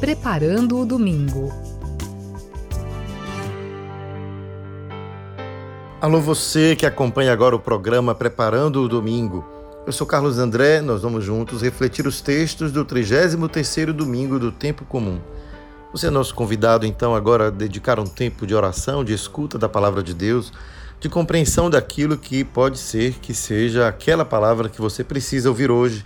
Preparando o Domingo. Alô, você que acompanha agora o programa Preparando o Domingo. Eu sou Carlos André, nós vamos juntos refletir os textos do 33º domingo do tempo comum. Você é nosso convidado então agora a dedicar um tempo de oração, de escuta da palavra de Deus, de compreensão daquilo que pode ser que seja aquela palavra que você precisa ouvir hoje.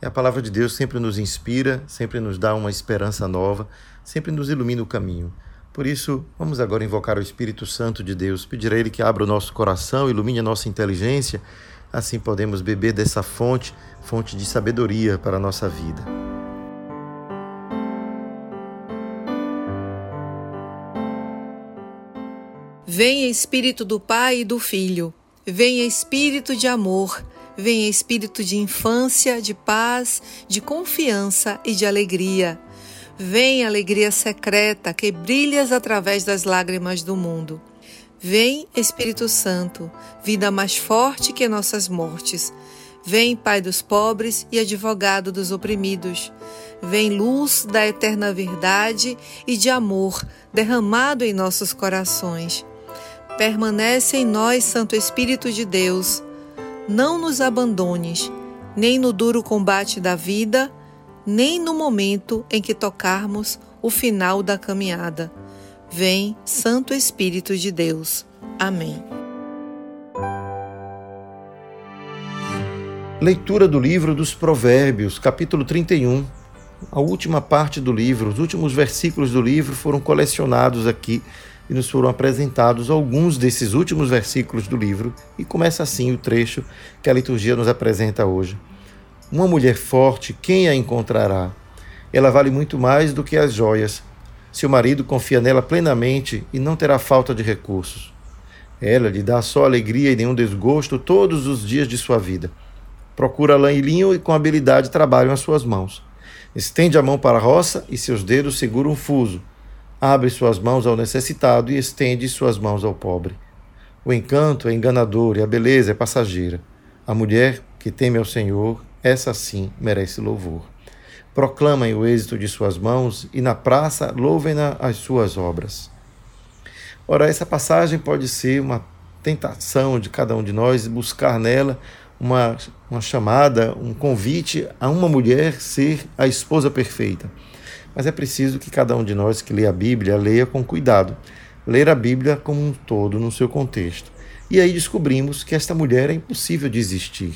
E a palavra de Deus sempre nos inspira, sempre nos dá uma esperança nova, sempre nos ilumina o caminho. Por isso, vamos agora invocar o Espírito Santo de Deus, pedir a Ele que abra o nosso coração, ilumine a nossa inteligência, assim podemos beber dessa fonte, fonte de sabedoria para a nossa vida. Venha Espírito do Pai e do Filho, venha Espírito de amor, venha Espírito de infância, de paz, de confiança e de alegria. Vem alegria secreta que brilhas através das lágrimas do mundo. Vem Espírito Santo, vida mais forte que nossas mortes. Vem Pai dos pobres e advogado dos oprimidos. Vem luz da eterna verdade e de amor derramado em nossos corações. Permanece em nós, Santo Espírito de Deus. Não nos abandones, nem no duro combate da vida, nem no momento em que tocarmos o final da caminhada. Vem, Santo Espírito de Deus. Amém. Leitura do livro dos Provérbios, capítulo 31. A última parte do livro, os últimos versículos do livro foram colecionados aqui e nos foram apresentados alguns desses últimos versículos do livro, e começa assim o trecho que a liturgia nos apresenta hoje. Uma mulher forte, quem a encontrará? Ela vale muito mais do que as joias. Seu marido confia nela plenamente e não terá falta de recursos. Ela lhe dá só alegria e nenhum desgosto todos os dias de sua vida. Procura lã e linho e com habilidade trabalham as suas mãos. Estende a mão para a roça e seus dedos seguram um fuso. Abre suas mãos ao necessitado e estende suas mãos ao pobre. O encanto é enganador e a beleza é passageira. A mulher que teme ao Senhor essa sim merece louvor. Proclamem o êxito de suas mãos e na praça louvem-na as suas obras. Ora, essa passagem pode ser uma tentação de cada um de nós buscar nela uma, uma chamada, um convite a uma mulher ser a esposa perfeita. Mas é preciso que cada um de nós que lê a Bíblia leia com cuidado, ler a Bíblia como um todo, no seu contexto. E aí descobrimos que esta mulher é impossível de existir.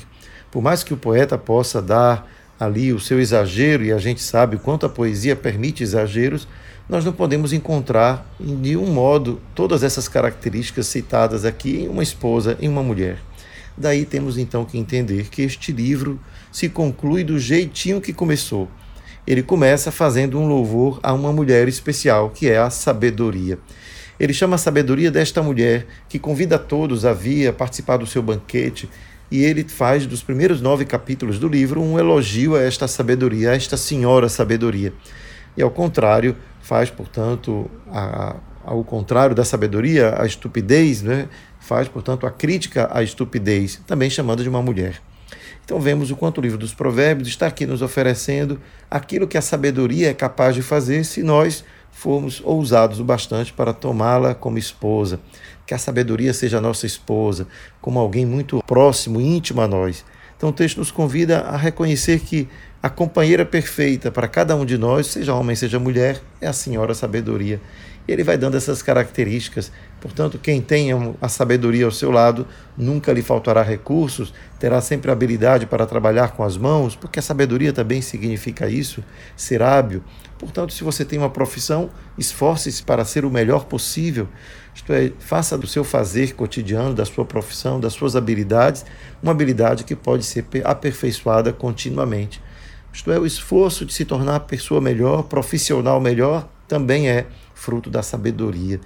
Por mais que o poeta possa dar ali o seu exagero, e a gente sabe o quanto a poesia permite exageros, nós não podemos encontrar em nenhum modo todas essas características citadas aqui em uma esposa, em uma mulher. Daí temos então que entender que este livro se conclui do jeitinho que começou. Ele começa fazendo um louvor a uma mulher especial, que é a sabedoria. Ele chama a sabedoria desta mulher que convida todos a vir a participar do seu banquete e ele faz dos primeiros nove capítulos do livro um elogio a esta sabedoria, a esta senhora sabedoria. E ao contrário, faz, portanto, a, ao contrário da sabedoria, a estupidez, né? faz, portanto, a crítica à estupidez, também chamando de uma mulher. Então vemos o quanto o livro dos Provérbios está aqui nos oferecendo aquilo que a sabedoria é capaz de fazer se nós formos ousados o bastante para tomá-la como esposa, que a sabedoria seja a nossa esposa, como alguém muito próximo, íntimo a nós. Então o texto nos convida a reconhecer que a companheira perfeita para cada um de nós, seja homem, seja mulher, é a Senhora Sabedoria. Ele vai dando essas características. Portanto, quem tem a sabedoria ao seu lado, nunca lhe faltará recursos, terá sempre habilidade para trabalhar com as mãos, porque a sabedoria também significa isso, ser hábil. Portanto, se você tem uma profissão, esforce-se para ser o melhor possível. Isto é, faça do seu fazer cotidiano, da sua profissão, das suas habilidades, uma habilidade que pode ser aperfeiçoada continuamente. Isto é, o esforço de se tornar pessoa melhor, profissional melhor, também é fruto da sabedoria.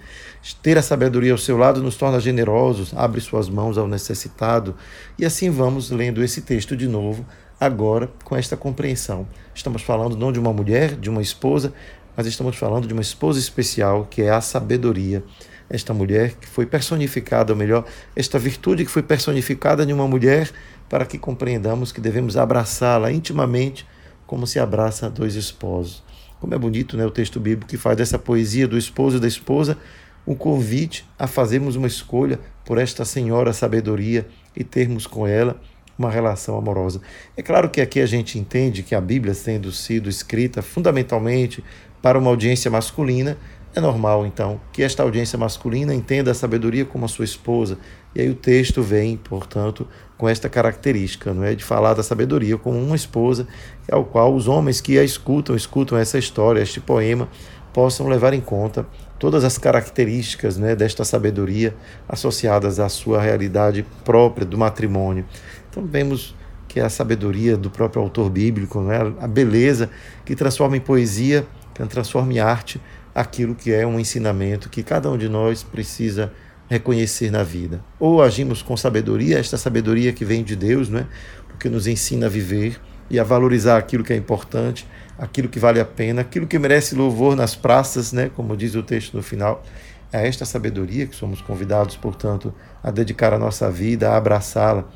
Ter a sabedoria ao seu lado nos torna generosos, abre suas mãos ao necessitado. E assim vamos lendo esse texto de novo, agora com esta compreensão. Estamos falando não de uma mulher, de uma esposa, mas estamos falando de uma esposa especial, que é a sabedoria. Esta mulher que foi personificada, ou melhor, esta virtude que foi personificada em uma mulher, para que compreendamos que devemos abraçá-la intimamente, como se abraça dois esposos. Como é bonito né, o texto bíblico que faz dessa poesia do esposo e da esposa um convite a fazermos uma escolha por esta senhora sabedoria e termos com ela uma relação amorosa. É claro que aqui a gente entende que a Bíblia, tendo sido escrita fundamentalmente para uma audiência masculina, é normal então que esta audiência masculina entenda a sabedoria como a sua esposa. E aí o texto vem, portanto, com esta característica, não é, de falar da sabedoria como uma esposa, ao qual os homens que a escutam, escutam essa história, este poema, possam levar em conta todas as características né, desta sabedoria associadas à sua realidade própria do matrimônio. Então vemos que é a sabedoria do próprio autor bíblico, né, a beleza que transforma em poesia, que transforma em arte aquilo que é um ensinamento que cada um de nós precisa reconhecer na vida. Ou agimos com sabedoria, esta sabedoria que vem de Deus, não é? porque nos ensina a viver e a valorizar aquilo que é importante, aquilo que vale a pena, aquilo que merece louvor nas praças, né? como diz o texto no final. É esta sabedoria que somos convidados, portanto, a dedicar a nossa vida, a abraçá-la.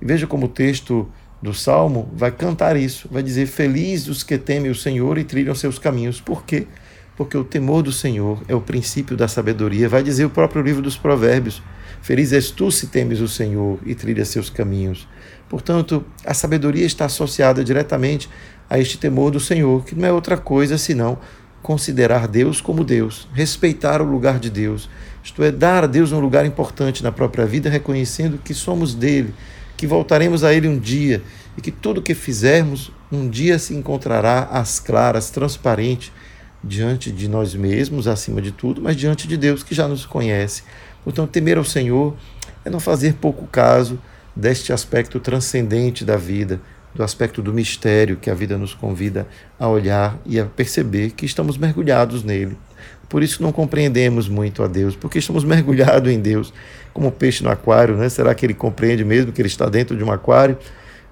E veja como o texto do Salmo vai cantar isso, vai dizer: Feliz os que temem o Senhor e trilham seus caminhos. Por quê? Porque o temor do Senhor é o princípio da sabedoria. Vai dizer o próprio livro dos Provérbios: Feliz és tu se temes o Senhor e trilhas seus caminhos. Portanto, a sabedoria está associada diretamente a este temor do Senhor, que não é outra coisa senão considerar Deus como Deus, respeitar o lugar de Deus, isto é, dar a Deus um lugar importante na própria vida, reconhecendo que somos dele, que voltaremos a ele um dia e que tudo que fizermos um dia se encontrará às claras, transparente, diante de nós mesmos, acima de tudo, mas diante de Deus que já nos conhece. Portanto, temer ao Senhor é não fazer pouco caso deste aspecto transcendente da vida, do aspecto do mistério que a vida nos convida a olhar e a perceber que estamos mergulhados nele. Por isso não compreendemos muito a Deus, porque estamos mergulhados em Deus, como o peixe no aquário, né? Será que ele compreende mesmo que ele está dentro de um aquário?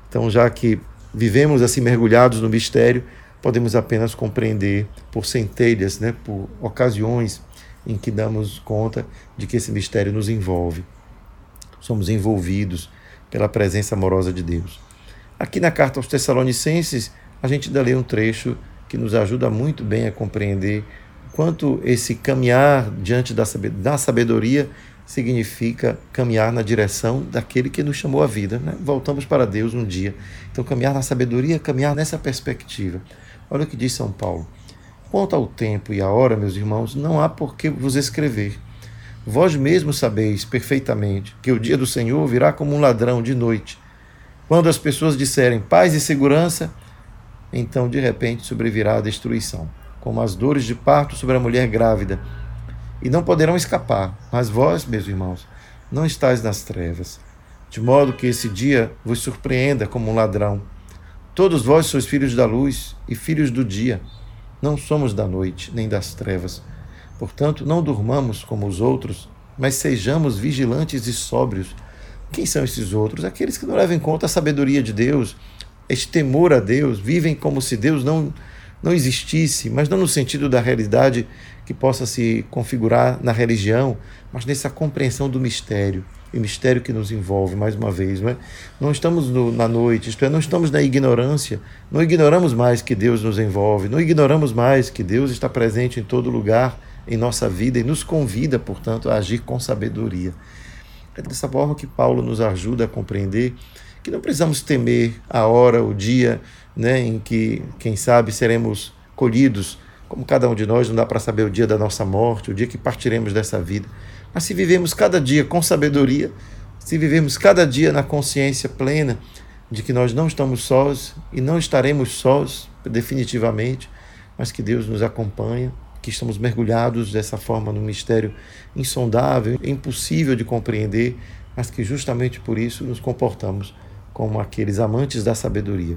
Então, já que vivemos assim mergulhados no mistério, podemos apenas compreender por centelhas, né? Por ocasiões em que damos conta de que esse mistério nos envolve. Somos envolvidos pela presença amorosa de Deus. Aqui na carta aos Tessalonicenses, a gente ainda lê um trecho que nos ajuda muito bem a compreender quanto esse caminhar diante da sabedoria significa caminhar na direção daquele que nos chamou à vida. Né? Voltamos para Deus um dia. Então, caminhar na sabedoria, caminhar nessa perspectiva. Olha o que diz São Paulo. Quanto ao tempo e à hora, meus irmãos, não há por que vos escrever. Vós mesmos sabeis perfeitamente que o dia do Senhor virá como um ladrão de noite. Quando as pessoas disserem paz e segurança, então de repente sobrevirá a destruição, como as dores de parto sobre a mulher grávida, e não poderão escapar. Mas vós, meus irmãos, não estáis nas trevas, de modo que esse dia vos surpreenda como um ladrão. Todos vós sois filhos da luz e filhos do dia. Não somos da noite nem das trevas. Portanto, não durmamos como os outros, mas sejamos vigilantes e sóbrios. Quem são esses outros? Aqueles que não levam em conta a sabedoria de Deus, este temor a Deus, vivem como se Deus não, não existisse, mas não no sentido da realidade que possa se configurar na religião, mas nessa compreensão do mistério, e mistério que nos envolve, mais uma vez, não é? Não estamos no, na noite, isto é, não estamos na ignorância, não ignoramos mais que Deus nos envolve, não ignoramos mais que Deus está presente em todo lugar em nossa vida e nos convida, portanto, a agir com sabedoria. É dessa forma que Paulo nos ajuda a compreender que não precisamos temer a hora, o dia né, em que, quem sabe, seremos colhidos. Como cada um de nós, não dá para saber o dia da nossa morte, o dia que partiremos dessa vida. Mas se vivemos cada dia com sabedoria, se vivemos cada dia na consciência plena de que nós não estamos sós e não estaremos sós definitivamente, mas que Deus nos acompanha, que estamos mergulhados dessa forma num mistério insondável, impossível de compreender, mas que justamente por isso nos comportamos como aqueles amantes da sabedoria.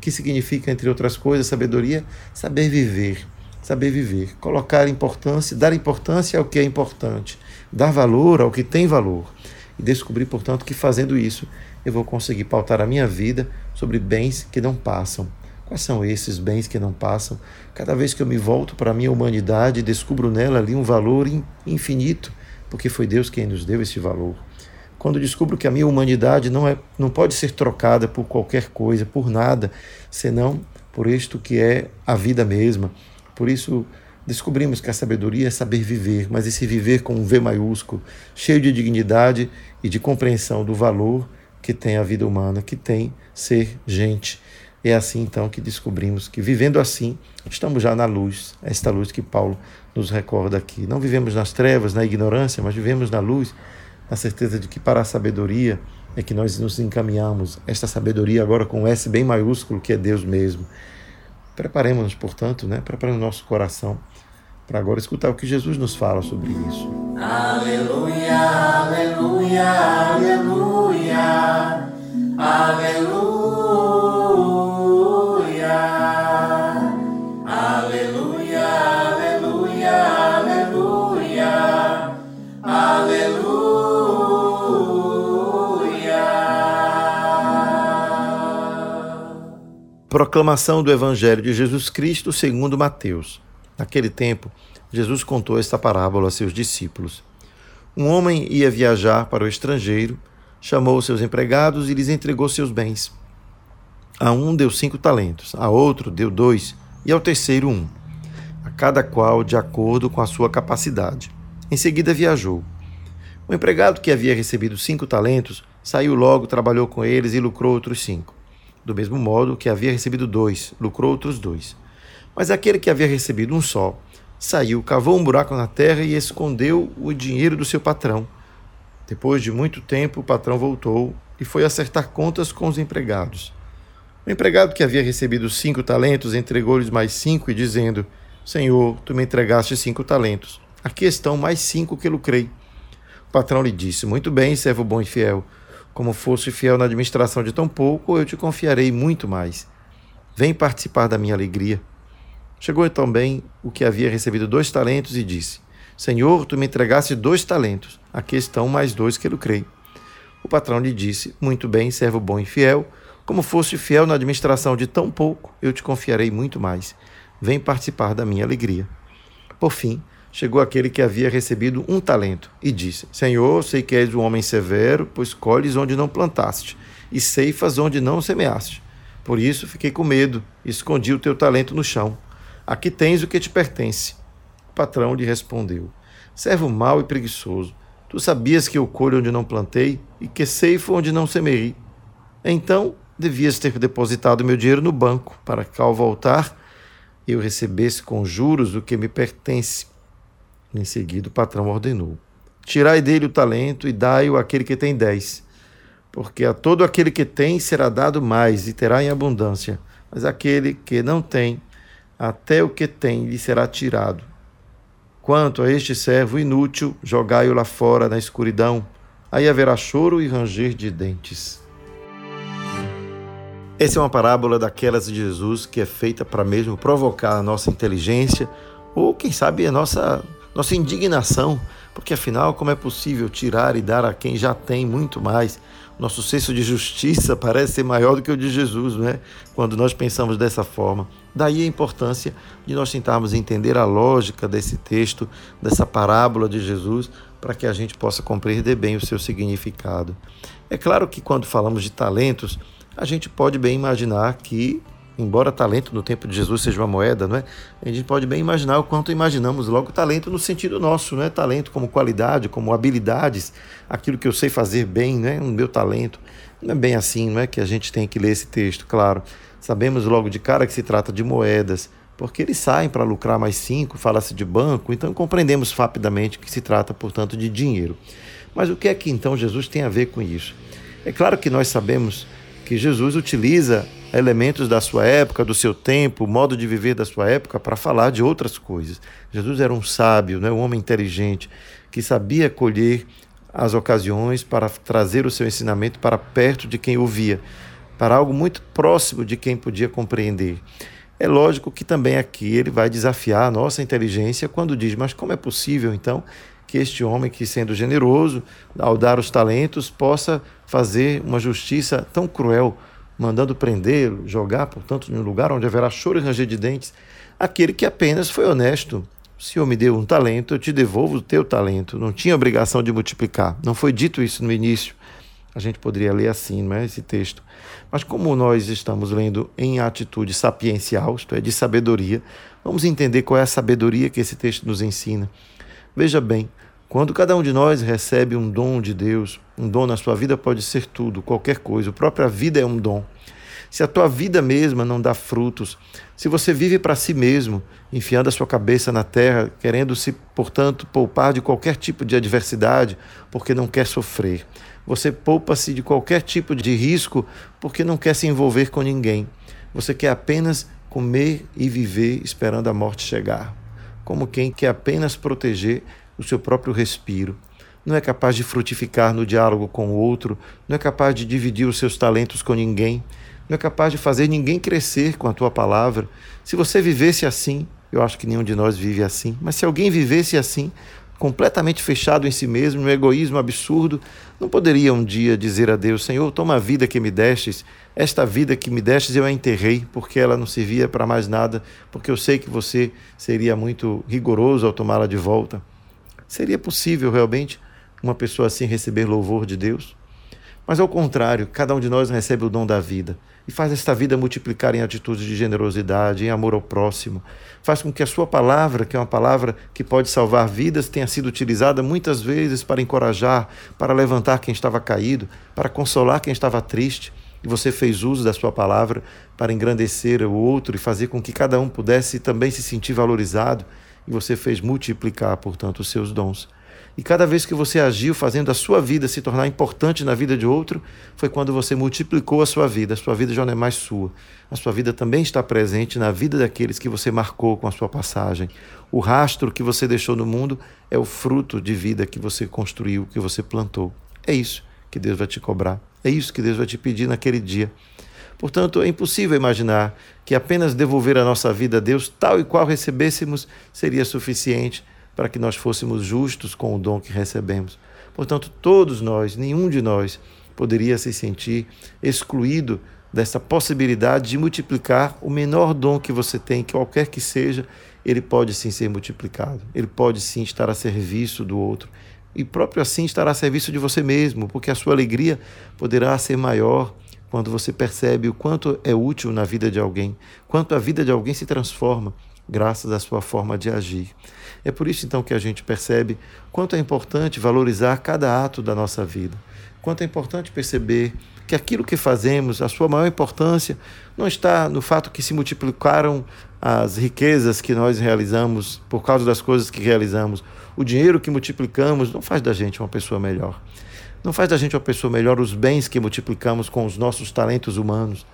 Que significa, entre outras coisas, sabedoria? Saber viver. Saber viver. Colocar importância, dar importância ao que é importante. Dar valor ao que tem valor. E descobrir, portanto, que fazendo isso eu vou conseguir pautar a minha vida sobre bens que não passam, Quais são esses bens que não passam? Cada vez que eu me volto para a minha humanidade, descubro nela ali um valor infinito, porque foi Deus quem nos deu esse valor. Quando descubro que a minha humanidade não, é, não pode ser trocada por qualquer coisa, por nada, senão por isto que é a vida mesma. Por isso, descobrimos que a sabedoria é saber viver, mas esse viver com um V maiúsculo, cheio de dignidade e de compreensão do valor que tem a vida humana, que tem ser gente. É assim então que descobrimos que vivendo assim, estamos já na luz, esta luz que Paulo nos recorda aqui. Não vivemos nas trevas, na ignorância, mas vivemos na luz, na certeza de que para a sabedoria é que nós nos encaminhamos. Esta sabedoria agora com um S bem maiúsculo, que é Deus mesmo. Preparemos-nos, portanto, né? preparemos nosso coração para agora escutar o que Jesus nos fala sobre isso. Aleluia, aleluia, aleluia, aleluia. Proclamação do Evangelho de Jesus Cristo segundo Mateus. Naquele tempo, Jesus contou esta parábola a seus discípulos. Um homem ia viajar para o estrangeiro, chamou seus empregados e lhes entregou seus bens. A um deu cinco talentos, a outro deu dois e ao terceiro um, a cada qual de acordo com a sua capacidade. Em seguida viajou. O empregado que havia recebido cinco talentos saiu logo, trabalhou com eles e lucrou outros cinco do mesmo modo que havia recebido dois, lucrou outros dois. Mas aquele que havia recebido um só, saiu, cavou um buraco na terra e escondeu o dinheiro do seu patrão. Depois de muito tempo, o patrão voltou e foi acertar contas com os empregados. O empregado que havia recebido cinco talentos entregou-lhes mais cinco e dizendo: Senhor, tu me entregaste cinco talentos. Aqui estão mais cinco que lucrei. O patrão lhe disse: Muito bem, servo bom e fiel. Como foste fiel na administração de tão pouco, eu te confiarei muito mais. Vem participar da minha alegria. Chegou também o que havia recebido dois talentos e disse: Senhor, tu me entregaste dois talentos, aqui estão mais dois que lucrei. O patrão lhe disse: Muito bem, servo bom e fiel. Como foste fiel na administração de tão pouco, eu te confiarei muito mais. Vem participar da minha alegria. Por fim, chegou aquele que havia recebido um talento e disse: Senhor, sei que és um homem severo, pois colhes onde não plantaste e ceifas onde não semeaste. Por isso fiquei com medo e escondi o teu talento no chão. Aqui tens o que te pertence. O patrão lhe respondeu: Servo mau e preguiçoso, tu sabias que eu colho onde não plantei e que ceifo onde não semeei. Então devias ter depositado meu dinheiro no banco, para que ao voltar eu recebesse com juros o que me pertence. Em seguida, o patrão ordenou: Tirai dele o talento e dai-o àquele que tem dez. Porque a todo aquele que tem será dado mais e terá em abundância, mas aquele que não tem, até o que tem lhe será tirado. Quanto a este servo inútil, jogai-o lá fora na escuridão, aí haverá choro e ranger de dentes. Essa é uma parábola daquelas de Jesus que é feita para mesmo provocar a nossa inteligência ou, quem sabe, a nossa nossa indignação, porque afinal, como é possível tirar e dar a quem já tem muito mais? Nosso senso de justiça parece ser maior do que o de Jesus, não é? Quando nós pensamos dessa forma. Daí a importância de nós tentarmos entender a lógica desse texto, dessa parábola de Jesus, para que a gente possa compreender bem o seu significado. É claro que quando falamos de talentos, a gente pode bem imaginar que embora talento no tempo de Jesus seja uma moeda, não é? A gente pode bem imaginar o quanto imaginamos logo talento no sentido nosso, não é? Talento como qualidade, como habilidades, aquilo que eu sei fazer bem, né? O meu talento. Não é bem assim, não é que a gente tem que ler esse texto, claro. Sabemos logo de cara que se trata de moedas, porque eles saem para lucrar mais cinco, fala-se de banco, então compreendemos rapidamente que se trata, portanto, de dinheiro. Mas o que é que então Jesus tem a ver com isso? É claro que nós sabemos que Jesus utiliza elementos da sua época, do seu tempo, modo de viver da sua época para falar de outras coisas. Jesus era um sábio, né, um homem inteligente que sabia colher as ocasiões para trazer o seu ensinamento para perto de quem ouvia, para algo muito próximo de quem podia compreender. É lógico que também aqui ele vai desafiar a nossa inteligência quando diz: mas como é possível então que este homem, que sendo generoso ao dar os talentos, possa fazer uma justiça tão cruel mandando prendê-lo, jogar, portanto, em um lugar onde haverá choro e ranger de dentes, aquele que apenas foi honesto. O Senhor me deu um talento, eu te devolvo o teu talento. Não tinha obrigação de multiplicar. Não foi dito isso no início. A gente poderia ler assim, não é esse texto. Mas como nós estamos lendo em atitude sapiencial, isto é, de sabedoria, vamos entender qual é a sabedoria que esse texto nos ensina. Veja bem, quando cada um de nós recebe um dom de Deus, um dom na sua vida pode ser tudo, qualquer coisa. A própria vida é um dom. Se a tua vida mesma não dá frutos, se você vive para si mesmo, enfiando a sua cabeça na terra, querendo se, portanto, poupar de qualquer tipo de adversidade, porque não quer sofrer. Você poupa-se de qualquer tipo de risco porque não quer se envolver com ninguém. Você quer apenas comer e viver esperando a morte chegar. Como quem quer apenas proteger o seu próprio respiro. Não é capaz de frutificar no diálogo com o outro, não é capaz de dividir os seus talentos com ninguém, não é capaz de fazer ninguém crescer com a tua palavra. Se você vivesse assim, eu acho que nenhum de nós vive assim, mas se alguém vivesse assim, completamente fechado em si mesmo, um egoísmo absurdo, não poderia um dia dizer a Deus: Senhor, toma a vida que me destes, esta vida que me destes eu a enterrei, porque ela não servia para mais nada, porque eu sei que você seria muito rigoroso ao tomá-la de volta. Seria possível realmente uma pessoa assim receber louvor de Deus? Mas ao contrário, cada um de nós recebe o dom da vida e faz esta vida multiplicar em atitudes de generosidade, em amor ao próximo. Faz com que a sua palavra, que é uma palavra que pode salvar vidas, tenha sido utilizada muitas vezes para encorajar, para levantar quem estava caído, para consolar quem estava triste. E você fez uso da sua palavra para engrandecer o outro e fazer com que cada um pudesse também se sentir valorizado. E você fez multiplicar, portanto, os seus dons. E cada vez que você agiu fazendo a sua vida se tornar importante na vida de outro, foi quando você multiplicou a sua vida. A sua vida já não é mais sua. A sua vida também está presente na vida daqueles que você marcou com a sua passagem. O rastro que você deixou no mundo é o fruto de vida que você construiu, que você plantou. É isso que Deus vai te cobrar. É isso que Deus vai te pedir naquele dia. Portanto, é impossível imaginar que apenas devolver a nossa vida a Deus tal e qual recebêssemos seria suficiente para que nós fôssemos justos com o dom que recebemos. Portanto, todos nós, nenhum de nós, poderia se sentir excluído dessa possibilidade de multiplicar o menor dom que você tem, qualquer que seja, ele pode sim ser multiplicado. Ele pode sim estar a serviço do outro e próprio assim estará a serviço de você mesmo, porque a sua alegria poderá ser maior quando você percebe o quanto é útil na vida de alguém, quanto a vida de alguém se transforma graças à sua forma de agir. É por isso então que a gente percebe quanto é importante valorizar cada ato da nossa vida, quanto é importante perceber que aquilo que fazemos, a sua maior importância não está no fato que se multiplicaram as riquezas que nós realizamos por causa das coisas que realizamos. O dinheiro que multiplicamos não faz da gente uma pessoa melhor. Não faz da gente uma pessoa melhor os bens que multiplicamos com os nossos talentos humanos.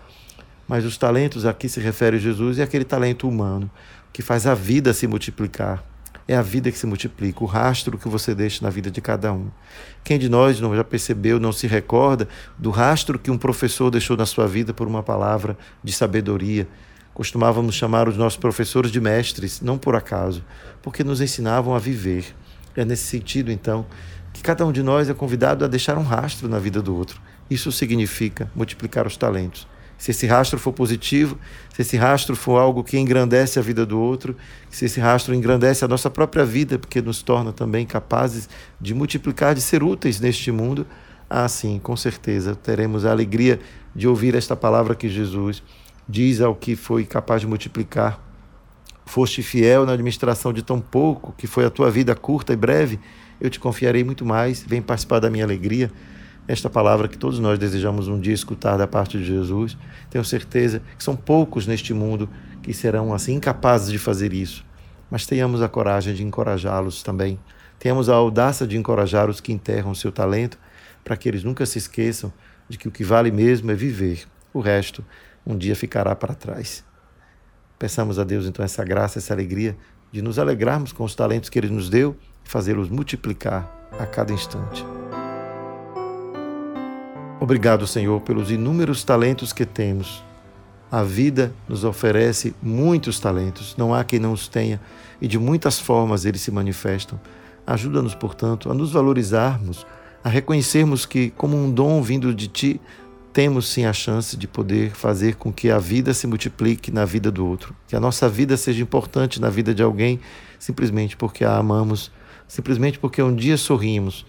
Mas os talentos aqui se refere a Jesus e aquele talento humano que faz a vida se multiplicar. É a vida que se multiplica, o rastro que você deixa na vida de cada um. Quem de nós não já percebeu, não se recorda do rastro que um professor deixou na sua vida por uma palavra de sabedoria? Costumávamos chamar os nossos professores de mestres, não por acaso, porque nos ensinavam a viver. É nesse sentido, então, que cada um de nós é convidado a deixar um rastro na vida do outro. Isso significa multiplicar os talentos se esse rastro for positivo, se esse rastro for algo que engrandece a vida do outro, se esse rastro engrandece a nossa própria vida, porque nos torna também capazes de multiplicar, de ser úteis neste mundo, assim, com certeza, teremos a alegria de ouvir esta palavra que Jesus diz ao que foi capaz de multiplicar. Foste fiel na administração de tão pouco, que foi a tua vida curta e breve, eu te confiarei muito mais. Vem participar da minha alegria esta palavra que todos nós desejamos um dia escutar da parte de Jesus. Tenho certeza que são poucos neste mundo que serão assim incapazes de fazer isso, mas tenhamos a coragem de encorajá-los também. Tenhamos a audácia de encorajar os que enterram seu talento, para que eles nunca se esqueçam de que o que vale mesmo é viver. O resto um dia ficará para trás. Peçamos a Deus então essa graça, essa alegria de nos alegrarmos com os talentos que ele nos deu fazê-los multiplicar a cada instante. Obrigado, Senhor, pelos inúmeros talentos que temos. A vida nos oferece muitos talentos, não há quem não os tenha, e de muitas formas eles se manifestam. Ajuda-nos, portanto, a nos valorizarmos, a reconhecermos que, como um dom vindo de Ti, temos sim a chance de poder fazer com que a vida se multiplique na vida do outro, que a nossa vida seja importante na vida de alguém, simplesmente porque a amamos, simplesmente porque um dia sorrimos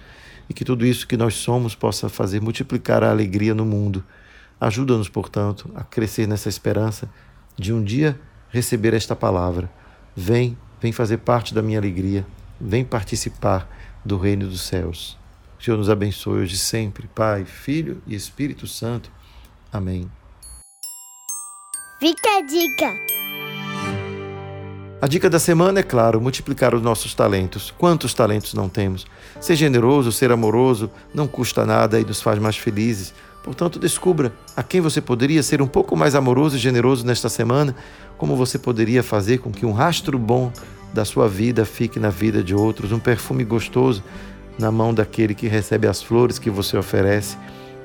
e que tudo isso que nós somos possa fazer multiplicar a alegria no mundo. Ajuda-nos, portanto, a crescer nessa esperança de um dia receber esta palavra. Vem, vem fazer parte da minha alegria, vem participar do reino dos céus. O Senhor nos abençoe hoje sempre, Pai, Filho e Espírito Santo. Amém. Fica a dica. A dica da semana é, claro, multiplicar os nossos talentos. Quantos talentos não temos? Ser generoso, ser amoroso, não custa nada e nos faz mais felizes. Portanto, descubra a quem você poderia ser um pouco mais amoroso e generoso nesta semana, como você poderia fazer com que um rastro bom da sua vida fique na vida de outros, um perfume gostoso na mão daquele que recebe as flores que você oferece.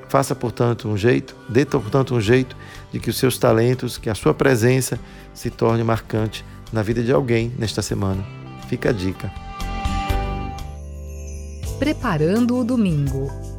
Faça, portanto, um jeito, dê, portanto, um jeito de que os seus talentos, que a sua presença se torne marcante na vida de alguém nesta semana. Fica a dica. Preparando o domingo.